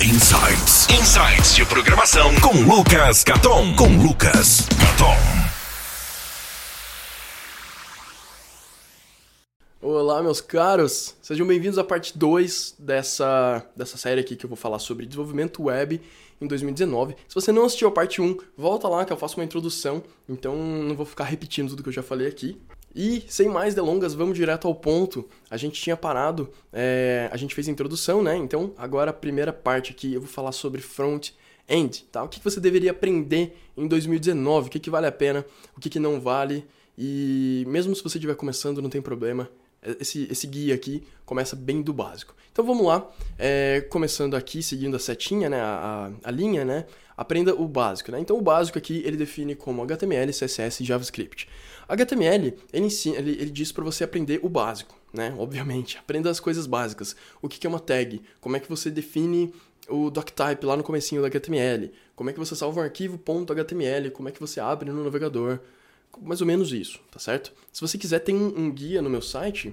Insights. Insights de programação com Lucas Caton. Com Lucas Caton. Olá, meus caros! Sejam bem-vindos à parte 2 dessa, dessa série aqui que eu vou falar sobre desenvolvimento web em 2019. Se você não assistiu a parte 1, volta lá que eu faço uma introdução, então não vou ficar repetindo tudo que eu já falei aqui. E, sem mais delongas, vamos direto ao ponto. A gente tinha parado, é, a gente fez a introdução, né? Então, agora a primeira parte aqui, eu vou falar sobre front-end, tá? O que você deveria aprender em 2019, o que, que vale a pena, o que, que não vale. E mesmo se você estiver começando, não tem problema. Esse, esse guia aqui começa bem do básico. Então vamos lá, é, começando aqui, seguindo a setinha, né, a, a, linha, né? Aprenda o básico, né? Então o básico aqui ele define como HTML, CSS e JavaScript. HTML, ele, ensina, ele, ele diz para você aprender o básico, né? Obviamente, aprenda as coisas básicas. O que, que é uma tag? Como é que você define o doctype lá no comecinho do HTML? Como é que você salva um arquivo .html? Como é que você abre no navegador? Mais ou menos isso, tá certo? Se você quiser, tem um, um guia no meu site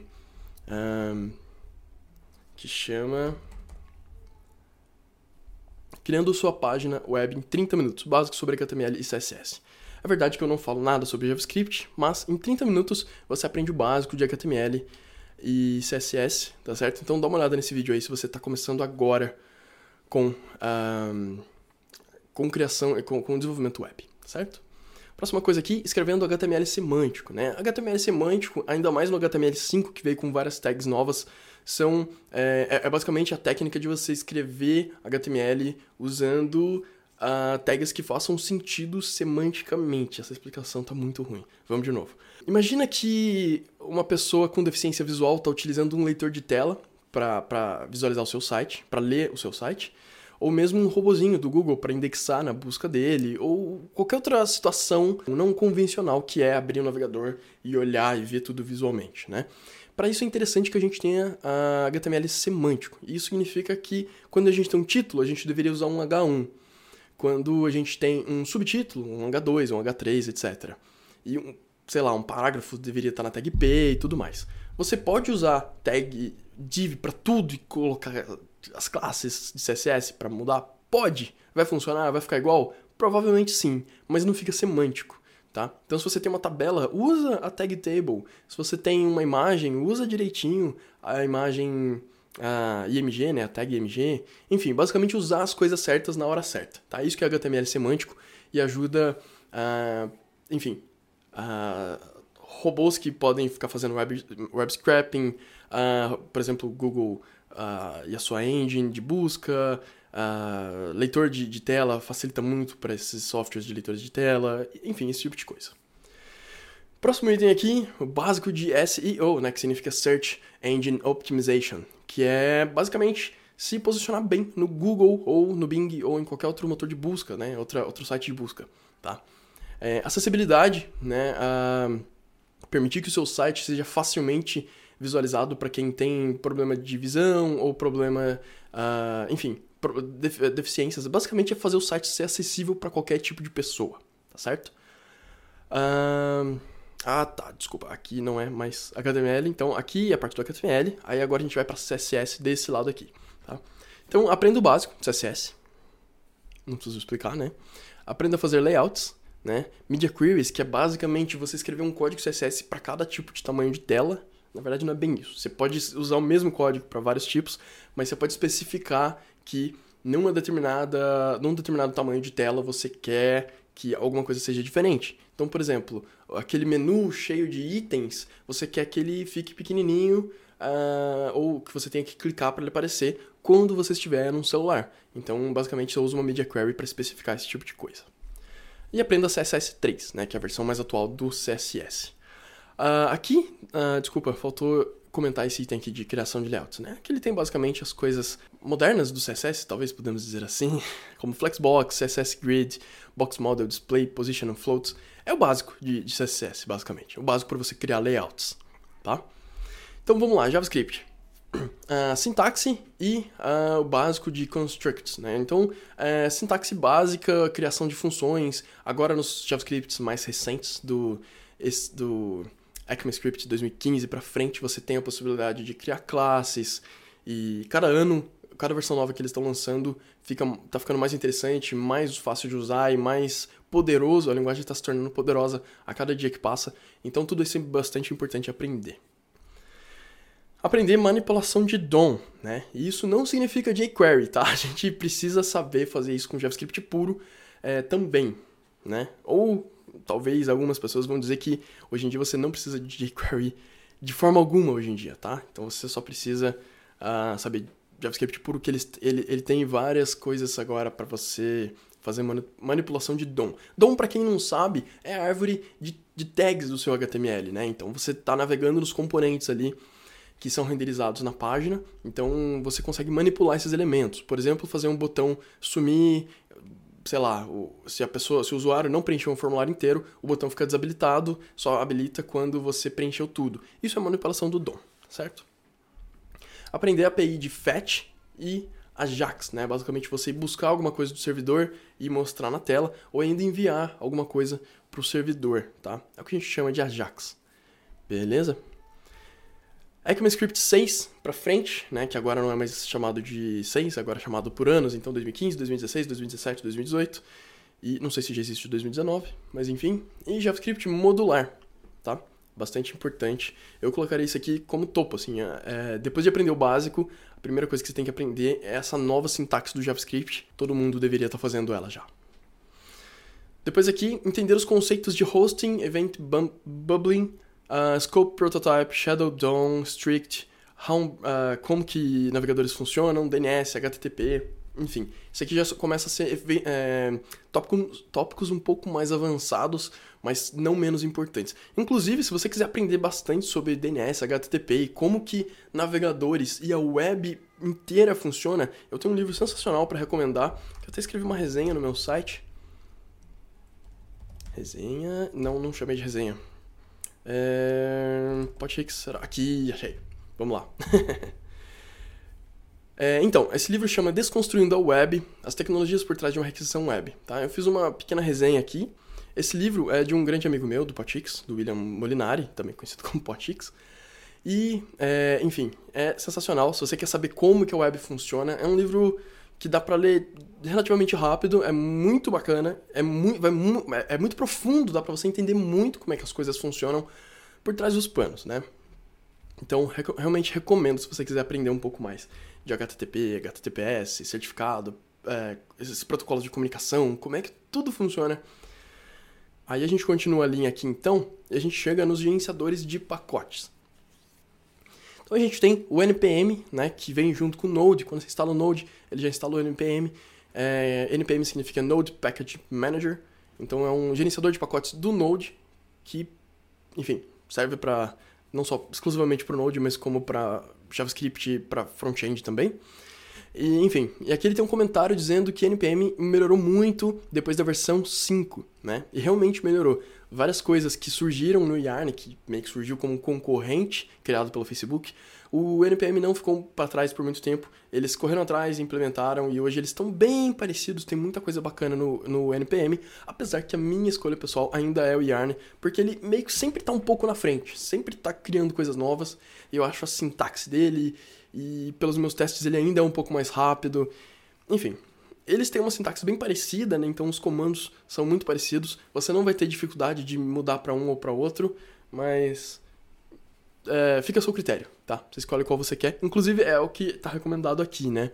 um, que chama Criando sua página web em 30 minutos, básico sobre HTML e CSS. É verdade que eu não falo nada sobre JavaScript, mas em 30 minutos você aprende o básico de HTML e CSS, tá certo? Então dá uma olhada nesse vídeo aí se você está começando agora com, um, com criação, com, com desenvolvimento web, certo? Próxima coisa aqui, escrevendo HTML semântico, né? HTML semântico, ainda mais no HTML5 que veio com várias tags novas, são é, é, é basicamente a técnica de você escrever HTML usando uh, tags que façam sentido semanticamente. Essa explicação está muito ruim. Vamos de novo. Imagina que uma pessoa com deficiência visual está utilizando um leitor de tela para visualizar o seu site, para ler o seu site, ou mesmo um robozinho do Google para indexar na busca dele, ou qualquer outra situação não convencional que é abrir o navegador e olhar e ver tudo visualmente, né? Para isso é interessante que a gente tenha a HTML semântico. Isso significa que quando a gente tem um título, a gente deveria usar um H1 quando a gente tem um subtítulo, um H2, um H3, etc. E, um, sei lá, um parágrafo deveria estar na tag P e tudo mais. Você pode usar tag div para tudo e colocar as classes de CSS para mudar? Pode. Vai funcionar? Vai ficar igual? Provavelmente sim, mas não fica semântico. Tá? Então, se você tem uma tabela, usa a tag table. Se você tem uma imagem, usa direitinho a imagem a IMG, né, a tag IMG, enfim, basicamente usar as coisas certas na hora certa, tá? Isso que é HTML semântico e ajuda, a, enfim, a robôs que podem ficar fazendo web, web scraping, uh, por exemplo, Google uh, e a sua engine de busca, uh, leitor de, de tela facilita muito para esses softwares de leitores de tela, enfim, esse tipo de coisa. Próximo item aqui, o básico de SEO, né, que significa Search Engine Optimization, que é basicamente se posicionar bem no Google ou no Bing ou em qualquer outro motor de busca, né, outra, outro site de busca, tá? É, acessibilidade, né, permitir que o seu site seja facilmente visualizado para quem tem problema de visão ou problema, uh, enfim, deficiências. Basicamente é fazer o site ser acessível para qualquer tipo de pessoa, tá certo? Uh, ah, tá, desculpa, aqui não é mais HTML, então aqui é a parte do HTML, aí agora a gente vai para CSS desse lado aqui, tá? Então, aprenda o básico, CSS, não preciso explicar, né? Aprenda a fazer layouts, né? Media Queries, que é basicamente você escrever um código CSS para cada tipo de tamanho de tela, na verdade não é bem isso. Você pode usar o mesmo código para vários tipos, mas você pode especificar que numa determinada, num determinado tamanho de tela você quer que alguma coisa seja diferente. Então, por exemplo, aquele menu cheio de itens, você quer que ele fique pequenininho uh, ou que você tenha que clicar para ele aparecer quando você estiver num celular. Então, basicamente, eu uso uma media query para especificar esse tipo de coisa. E aprenda CSS3, né, que é a versão mais atual do CSS. Uh, aqui, uh, desculpa, faltou comentar esse item aqui de criação de layouts, né? Que ele tem basicamente as coisas modernas do CSS, talvez podemos dizer assim, como Flexbox, CSS Grid, Box Model, Display, Position and Floats. É o básico de, de CSS, basicamente. O básico para você criar layouts, tá? Então vamos lá, JavaScript. Uh, sintaxe e uh, o básico de constructs, né? Então, uh, sintaxe básica, criação de funções. Agora nos JavaScripts mais recentes do, esse, do ECMAScript 2015 para frente, você tem a possibilidade de criar classes e cada ano cada versão nova que eles estão lançando fica, tá ficando mais interessante, mais fácil de usar e mais poderoso. A linguagem está se tornando poderosa a cada dia que passa. Então tudo isso é bastante importante aprender. Aprender manipulação de DOM, né? E isso não significa jQuery, tá? A gente precisa saber fazer isso com JavaScript puro é, também, né? Ou talvez algumas pessoas vão dizer que hoje em dia você não precisa de jQuery de forma alguma hoje em dia, tá? Então você só precisa uh, saber JavaScript puro, que ele, ele, ele tem várias coisas agora para você fazer manipulação de DOM. DOM, para quem não sabe, é a árvore de, de tags do seu HTML, né? Então você está navegando nos componentes ali que são renderizados na página, então você consegue manipular esses elementos. Por exemplo, fazer um botão sumir sei lá, se a pessoa, se o usuário não preencheu um formulário inteiro, o botão fica desabilitado, só habilita quando você preencheu tudo. Isso é manipulação do DOM, certo? Aprender a API de fetch e Ajax, né? Basicamente você buscar alguma coisa do servidor e mostrar na tela, ou ainda enviar alguma coisa para o servidor, tá? É o que a gente chama de Ajax. Beleza? ECMAScript 6 para frente, né, que agora não é mais chamado de 6, agora é chamado por anos, então 2015, 2016, 2017, 2018, e não sei se já existe 2019, mas enfim, e JavaScript modular, tá? Bastante importante. Eu colocaria isso aqui como topo, assim, é, é, depois de aprender o básico, a primeira coisa que você tem que aprender é essa nova sintaxe do JavaScript, todo mundo deveria estar tá fazendo ela já. Depois aqui, entender os conceitos de hosting, event bubbling, Uh, Scope Prototype, Shadow DOM, Strict, how, uh, como que navegadores funcionam, DNS, HTTP, enfim. Isso aqui já começa a ser é, tópicos, tópicos um pouco mais avançados, mas não menos importantes. Inclusive, se você quiser aprender bastante sobre DNS, HTTP e como que navegadores e a web inteira funciona, eu tenho um livro sensacional para recomendar, que eu até escrevi uma resenha no meu site. Resenha... Não, não chamei de resenha. É... Pode ser que será. Aqui, achei. Vamos lá. é, então, esse livro chama Desconstruindo a Web, as tecnologias por trás de uma requisição web. Tá? Eu fiz uma pequena resenha aqui. Esse livro é de um grande amigo meu, do Potix, do William Molinari, também conhecido como Potix. E, é, enfim, é sensacional. Se você quer saber como que a web funciona, é um livro que dá para ler relativamente rápido, é muito bacana, é muito, vai mu é muito profundo, dá para você entender muito como é que as coisas funcionam por trás dos panos, né? Então, rec realmente recomendo se você quiser aprender um pouco mais de HTTP, HTTPS, certificado, é, esses protocolos de comunicação, como é que tudo funciona. Aí a gente continua a linha aqui então, e a gente chega nos gerenciadores de pacotes. Então a gente tem o NPM, né, que vem junto com o Node. Quando você instala o Node, ele já instalou o NPM. É, NPM significa Node Package Manager. Então é um gerenciador de pacotes do Node que, enfim, serve para não só exclusivamente para o Node, mas como para JavaScript para front-end também. E, enfim, e aqui ele tem um comentário dizendo que NPM melhorou muito depois da versão 5, né? E realmente melhorou várias coisas que surgiram no Yarn, que meio que surgiu como concorrente criado pelo Facebook, o NPM não ficou para trás por muito tempo. Eles correram atrás, implementaram e hoje eles estão bem parecidos. Tem muita coisa bacana no, no NPM, apesar que a minha escolha pessoal ainda é o Yarn, porque ele meio que sempre está um pouco na frente, sempre está criando coisas novas. Eu acho a sintaxe dele e pelos meus testes ele ainda é um pouco mais rápido. Enfim, eles têm uma sintaxe bem parecida, né? Então os comandos são muito parecidos. Você não vai ter dificuldade de mudar para um ou para outro, mas é, fica a seu critério, tá? Você escolhe qual você quer. Inclusive é o que está recomendado aqui, né?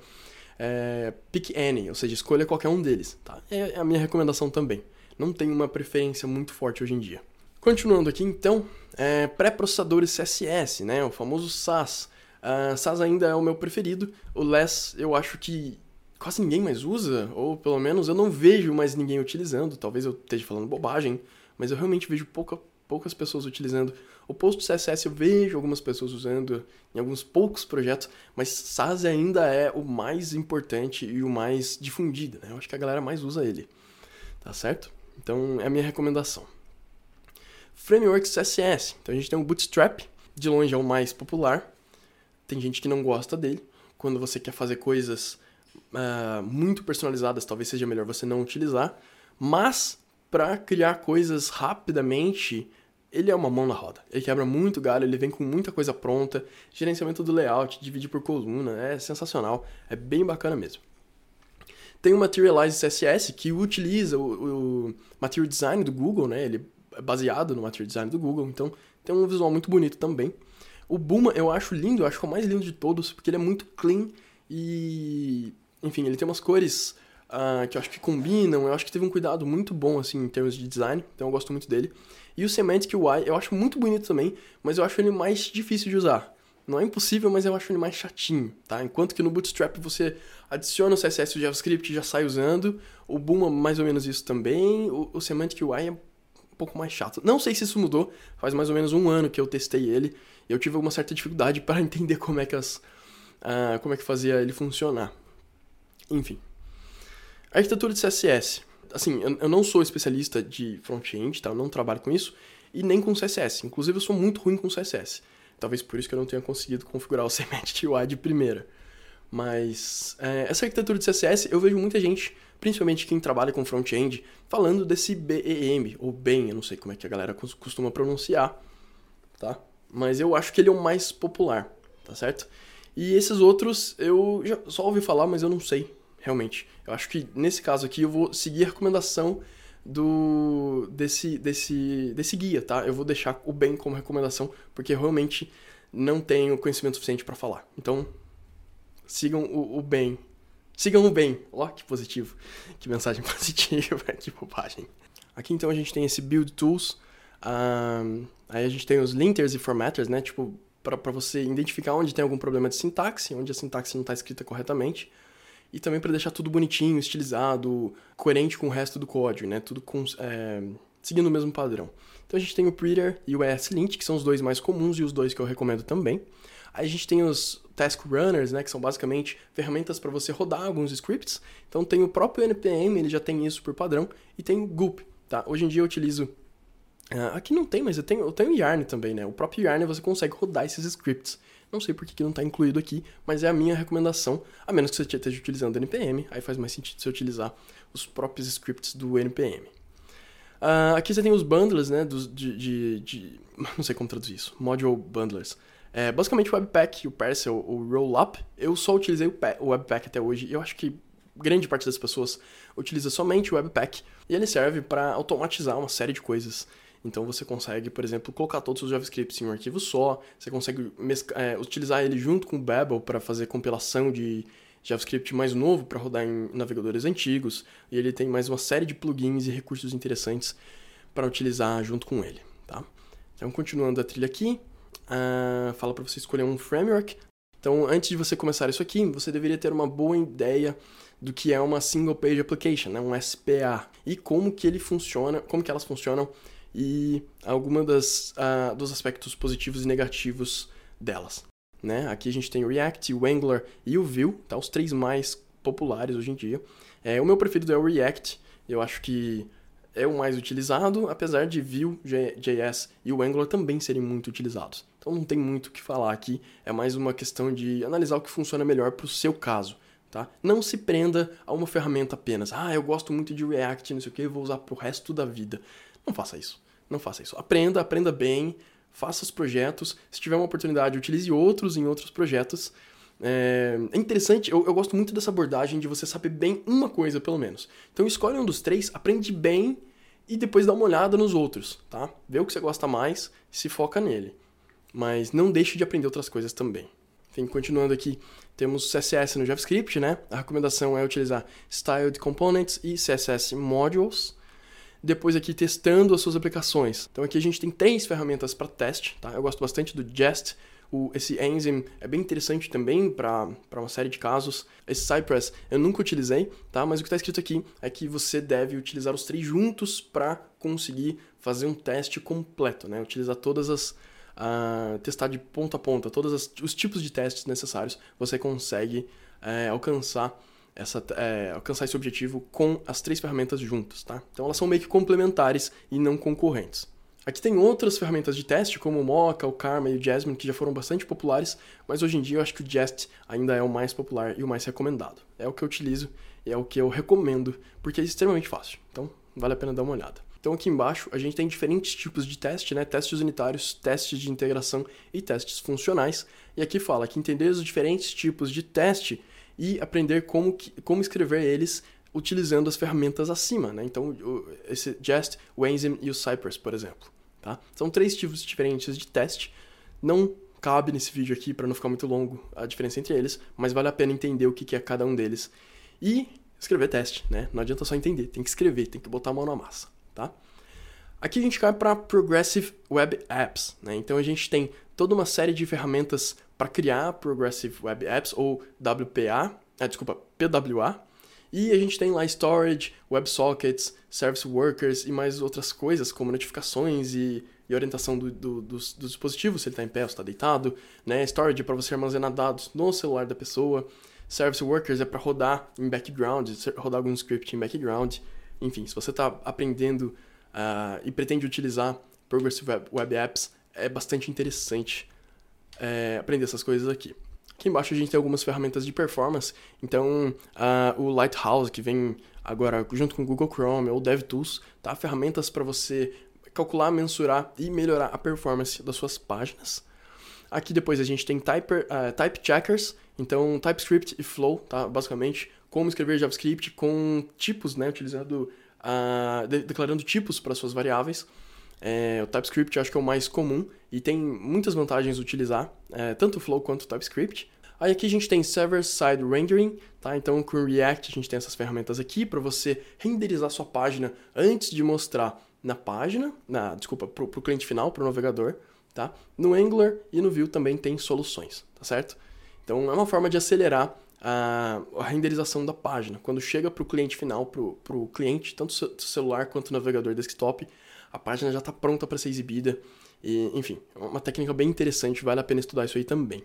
É, pick any, ou seja, escolha qualquer um deles, tá? É a minha recomendação também. Não tem uma preferência muito forte hoje em dia. Continuando aqui, então, é, pré-processadores CSS, né? O famoso SAS. Uh, SAS ainda é o meu preferido. O LESS eu acho que quase ninguém mais usa, ou pelo menos eu não vejo mais ninguém utilizando. Talvez eu esteja falando bobagem, mas eu realmente vejo pouca, poucas pessoas utilizando. O Post CSS eu vejo algumas pessoas usando em alguns poucos projetos, mas SAS ainda é o mais importante e o mais difundido, né? Eu acho que a galera mais usa ele, tá certo? Então é a minha recomendação. Frameworks CSS. Então a gente tem o Bootstrap, de longe é o mais popular. Tem gente que não gosta dele. Quando você quer fazer coisas uh, muito personalizadas, talvez seja melhor você não utilizar. Mas para criar coisas rapidamente, ele é uma mão na roda. Ele quebra muito galho, ele vem com muita coisa pronta, gerenciamento do layout, dividir por coluna, é sensacional, é bem bacana mesmo. Tem o Materialize CSS que utiliza o, o Material Design do Google, né? Ele é baseado no Material Design do Google, então tem um visual muito bonito também. O Buma eu acho lindo, eu acho que é o mais lindo de todos, porque ele é muito clean e. Enfim, ele tem umas cores uh, que eu acho que combinam, eu acho que teve um cuidado muito bom, assim, em termos de design, então eu gosto muito dele. E o Semantic UI eu acho muito bonito também, mas eu acho ele mais difícil de usar. Não é impossível, mas eu acho ele mais chatinho, tá? Enquanto que no Bootstrap você adiciona o CSS e o JavaScript e já sai usando, o Boom é mais ou menos isso também, o, o Semantic UI é um pouco mais chato. Não sei se isso mudou, faz mais ou menos um ano que eu testei ele, e eu tive uma certa dificuldade para entender como é que as, uh, como é que fazia ele funcionar. Enfim. Arquitetura de CSS. Assim, eu, não sou especialista de front-end, tá? Eu não trabalho com isso, e nem com CSS. Inclusive, eu sou muito ruim com CSS. Talvez por isso que eu não tenha conseguido configurar o Semantic UI de primeira. Mas é, essa arquitetura de CSS, eu vejo muita gente, principalmente quem trabalha com front-end, falando desse BEM, ou BEM, eu não sei como é que a galera costuma pronunciar, tá? Mas eu acho que ele é o mais popular, tá certo? E esses outros eu já só ouvi falar, mas eu não sei, realmente. Eu acho que nesse caso aqui eu vou seguir a recomendação do desse, desse, desse guia, tá? Eu vou deixar o bem como recomendação, porque eu realmente não tenho conhecimento suficiente para falar. Então, sigam o, o bem. Sigam o bem. Ó, que positivo. Que mensagem positiva, que bobagem. Aqui então a gente tem esse Build Tools. Um, aí a gente tem os linters e formatters, né? Tipo, para você identificar onde tem algum problema de sintaxe, onde a sintaxe não está escrita corretamente e também para deixar tudo bonitinho, estilizado, coerente com o resto do código, né? Tudo com, é, seguindo o mesmo padrão. Então a gente tem o Prettier e o ESLint, que são os dois mais comuns e os dois que eu recomendo também. Aí a gente tem os Task Runners, né, que são basicamente ferramentas para você rodar alguns scripts. Então tem o próprio NPM, ele já tem isso por padrão, e tem o Goop, tá? Hoje em dia eu utilizo Uh, aqui não tem, mas eu tenho, eu tenho Yarn também, né? O próprio Yarn você consegue rodar esses scripts. Não sei por que, não está incluído aqui, mas é a minha recomendação, a menos que você esteja utilizando NPM, aí faz mais sentido você utilizar os próprios scripts do NPM. Uh, aqui você tem os bundlers, né, dos, de, de, de, não sei como traduzir isso, module bundlers. É, basicamente o Webpack, o Parcel, o Rollup, eu só utilizei o, o Webpack até hoje, eu acho que grande parte das pessoas utiliza somente o Webpack, e ele serve para automatizar uma série de coisas então você consegue, por exemplo, colocar todos os JavaScripts em um arquivo só, você consegue é, utilizar ele junto com o Babel para fazer compilação de JavaScript mais novo para rodar em navegadores antigos, e ele tem mais uma série de plugins e recursos interessantes para utilizar junto com ele. Tá? Então, continuando a trilha aqui, uh, fala para você escolher um framework. Então, antes de você começar isso aqui, você deveria ter uma boa ideia do que é uma Single Page Application, né? um SPA, e como que ele funciona, como que elas funcionam e alguma das uh, dos aspectos positivos e negativos delas. Né? Aqui a gente tem o React, o Angular e o Vue, tá? os três mais populares hoje em dia. É, o meu preferido é o React, eu acho que é o mais utilizado, apesar de Vue, JS e o Angular também serem muito utilizados. Então não tem muito o que falar aqui, é mais uma questão de analisar o que funciona melhor para o seu caso. Tá? Não se prenda a uma ferramenta apenas. Ah, eu gosto muito de React, não sei o que, vou usar para o resto da vida. Não faça isso. Não faça isso. Aprenda, aprenda bem, faça os projetos. Se tiver uma oportunidade, utilize outros em outros projetos. É, é interessante, eu, eu, gosto muito dessa abordagem de você saber bem uma coisa, pelo menos. Então escolhe um dos três, aprende bem e depois dá uma olhada nos outros, tá? Vê o que você gosta mais se foca nele. Mas não deixe de aprender outras coisas também. Enfim, continuando aqui, temos CSS no JavaScript, né? A recomendação é utilizar Styled Components e CSS Modules depois aqui testando as suas aplicações. Então aqui a gente tem três ferramentas para teste, tá? Eu gosto bastante do Jest, o, esse Enzyme é bem interessante também para uma série de casos. Esse Cypress eu nunca utilizei, tá? Mas o que está escrito aqui é que você deve utilizar os três juntos para conseguir fazer um teste completo, né? Utilizar todas as uh, testar de ponta a ponta, todos os tipos de testes necessários, você consegue é, alcançar essa, é, alcançar esse objetivo com as três ferramentas juntas, tá? Então elas são meio que complementares e não concorrentes. Aqui tem outras ferramentas de teste, como o Mocha, o Karma e o Jasmine, que já foram bastante populares, mas hoje em dia eu acho que o Jest ainda é o mais popular e o mais recomendado. É o que eu utilizo e é o que eu recomendo, porque é extremamente fácil. Então, vale a pena dar uma olhada. Então aqui embaixo a gente tem diferentes tipos de teste, né? Testes unitários, testes de integração e testes funcionais. E aqui fala que entender os diferentes tipos de teste e aprender como, como escrever eles utilizando as ferramentas acima, né? Então, esse Jest, o Enzyme e o Cypress, por exemplo, tá? São três tipos diferentes de teste. Não cabe nesse vídeo aqui para não ficar muito longo a diferença entre eles, mas vale a pena entender o que é cada um deles e escrever teste, né? Não adianta só entender, tem que escrever, tem que botar a mão na massa, tá? Aqui a gente cai para Progressive Web Apps, né? Então a gente tem toda uma série de ferramentas para criar Progressive Web Apps ou WPA, ah, desculpa, PWA, e a gente tem lá storage, WebSockets, Service Workers e mais outras coisas, como notificações e, e orientação do, do, do, dispositivo, se ele está em pé ou está deitado, né? Storage para você armazenar dados no celular da pessoa, Service Workers é para rodar em background, rodar algum script em background. Enfim, se você está aprendendo uh, e pretende utilizar Progressive Web, Web Apps, é bastante interessante é, aprender essas coisas aqui. Aqui embaixo a gente tem algumas ferramentas de performance, então uh, o Lighthouse, que vem agora junto com o Google Chrome ou DevTools, tá? ferramentas para você calcular, mensurar e melhorar a performance das suas páginas. Aqui depois a gente tem type, uh, type checkers, então TypeScript e Flow, tá? basicamente como escrever JavaScript com tipos, né? utilizando, uh, de declarando tipos para suas variáveis. É, o TypeScript eu acho que é o mais comum e tem muitas vantagens utilizar, é, tanto o Flow quanto o TypeScript. Aí aqui a gente tem Server-Side Rendering, tá? Então com o React a gente tem essas ferramentas aqui para você renderizar sua página antes de mostrar na página, na, desculpa, para o cliente final, para o navegador, tá? No Angular e no Vue também tem soluções, tá certo? Então é uma forma de acelerar a, a renderização da página. Quando chega para o cliente final, para o cliente, tanto celular quanto navegador desktop, a página já está pronta para ser exibida. E, enfim, é uma técnica bem interessante, vale a pena estudar isso aí também.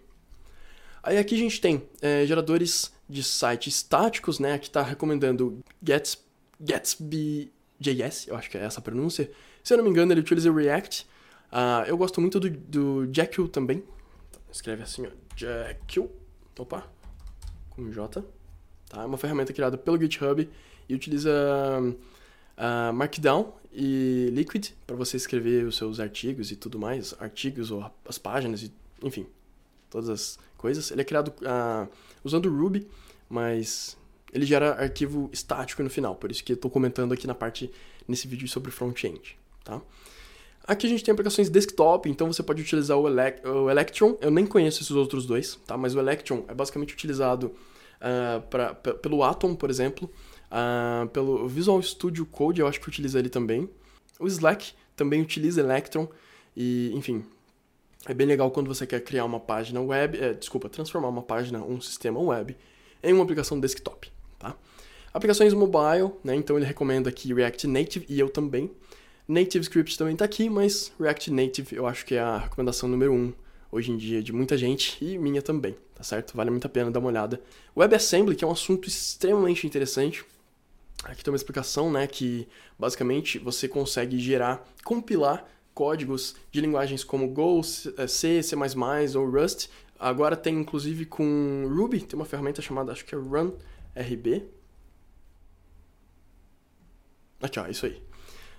Aí aqui a gente tem é, geradores de sites estáticos, né? Aqui está recomendando Gets, Gatsby.js, eu acho que é essa a pronúncia. Se eu não me engano, ele utiliza React. Uh, eu gosto muito do, do Jekyll também. Escreve assim, ó, Jekyll. Opa, com J. Tá? É uma ferramenta criada pelo GitHub e utiliza uh, Markdown e Liquid para você escrever os seus artigos e tudo mais, artigos ou as páginas, e, enfim, todas as coisas. Ele é criado uh, usando Ruby, mas ele gera arquivo estático no final, por isso que estou comentando aqui na parte, nesse vídeo sobre front-end, tá? Aqui a gente tem aplicações desktop, então você pode utilizar o, Elec o Electron, eu nem conheço esses outros dois, tá? Mas o Electron é basicamente utilizado uh, pra, pelo Atom, por exemplo, Uh, pelo Visual Studio Code, eu acho que utiliza ele também. O Slack também utiliza Electron. E, enfim, é bem legal quando você quer criar uma página web, é, desculpa, transformar uma página, um sistema web, em uma aplicação desktop, tá? Aplicações mobile, né? Então ele recomenda aqui React Native e eu também. Native Script também está aqui, mas React Native eu acho que é a recomendação número um hoje em dia de muita gente e minha também, tá certo? Vale muito a pena dar uma olhada. WebAssembly, que é um assunto extremamente interessante, Aqui tem uma explicação, né, que basicamente você consegue gerar, compilar códigos de linguagens como Go, C, eh, C ou Rust. Agora tem inclusive com Ruby, tem uma ferramenta chamada, acho que é RunRB. Aqui, ó, isso aí.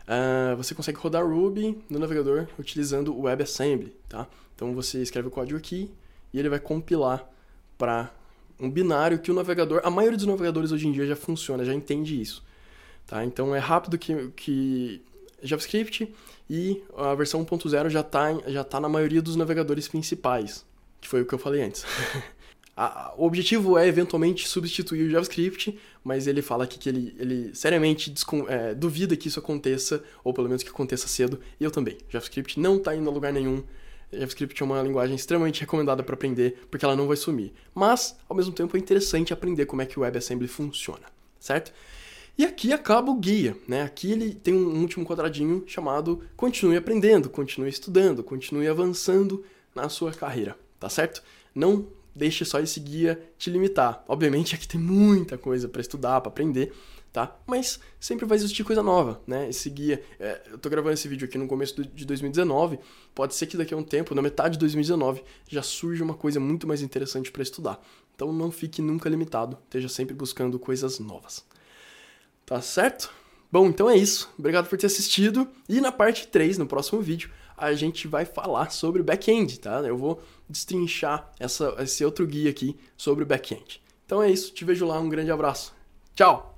Uh, você consegue rodar Ruby no navegador utilizando o WebAssembly, tá? Então você escreve o código aqui e ele vai compilar para um binário que o navegador, a maioria dos navegadores hoje em dia já funciona, já entende isso. Tá? Então é rápido que, que JavaScript e a versão 1.0 já está já tá na maioria dos navegadores principais, que foi o que eu falei antes. o objetivo é eventualmente substituir o JavaScript, mas ele fala aqui que ele, ele seriamente é, duvida que isso aconteça, ou pelo menos que aconteça cedo, e eu também. JavaScript não está indo a lugar nenhum, JavaScript é uma linguagem extremamente recomendada para aprender, porque ela não vai sumir. Mas, ao mesmo tempo, é interessante aprender como é que o WebAssembly funciona, certo? E aqui acaba o guia, né? Aqui ele tem um último quadradinho chamado continue aprendendo, continue estudando, continue avançando na sua carreira, tá certo? Não deixe só esse guia te limitar. Obviamente aqui tem muita coisa para estudar, para aprender, tá? Mas sempre vai existir coisa nova, né? Esse guia, é, eu tô gravando esse vídeo aqui no começo de 2019, pode ser que daqui a um tempo, na metade de 2019, já surja uma coisa muito mais interessante para estudar. Então não fique nunca limitado, esteja sempre buscando coisas novas. Tá certo? Bom, então é isso. Obrigado por ter assistido. E na parte 3, no próximo vídeo, a gente vai falar sobre back-end, tá? Eu vou destrinchar essa, esse outro guia aqui sobre back-end. Então é isso. Te vejo lá. Um grande abraço. Tchau!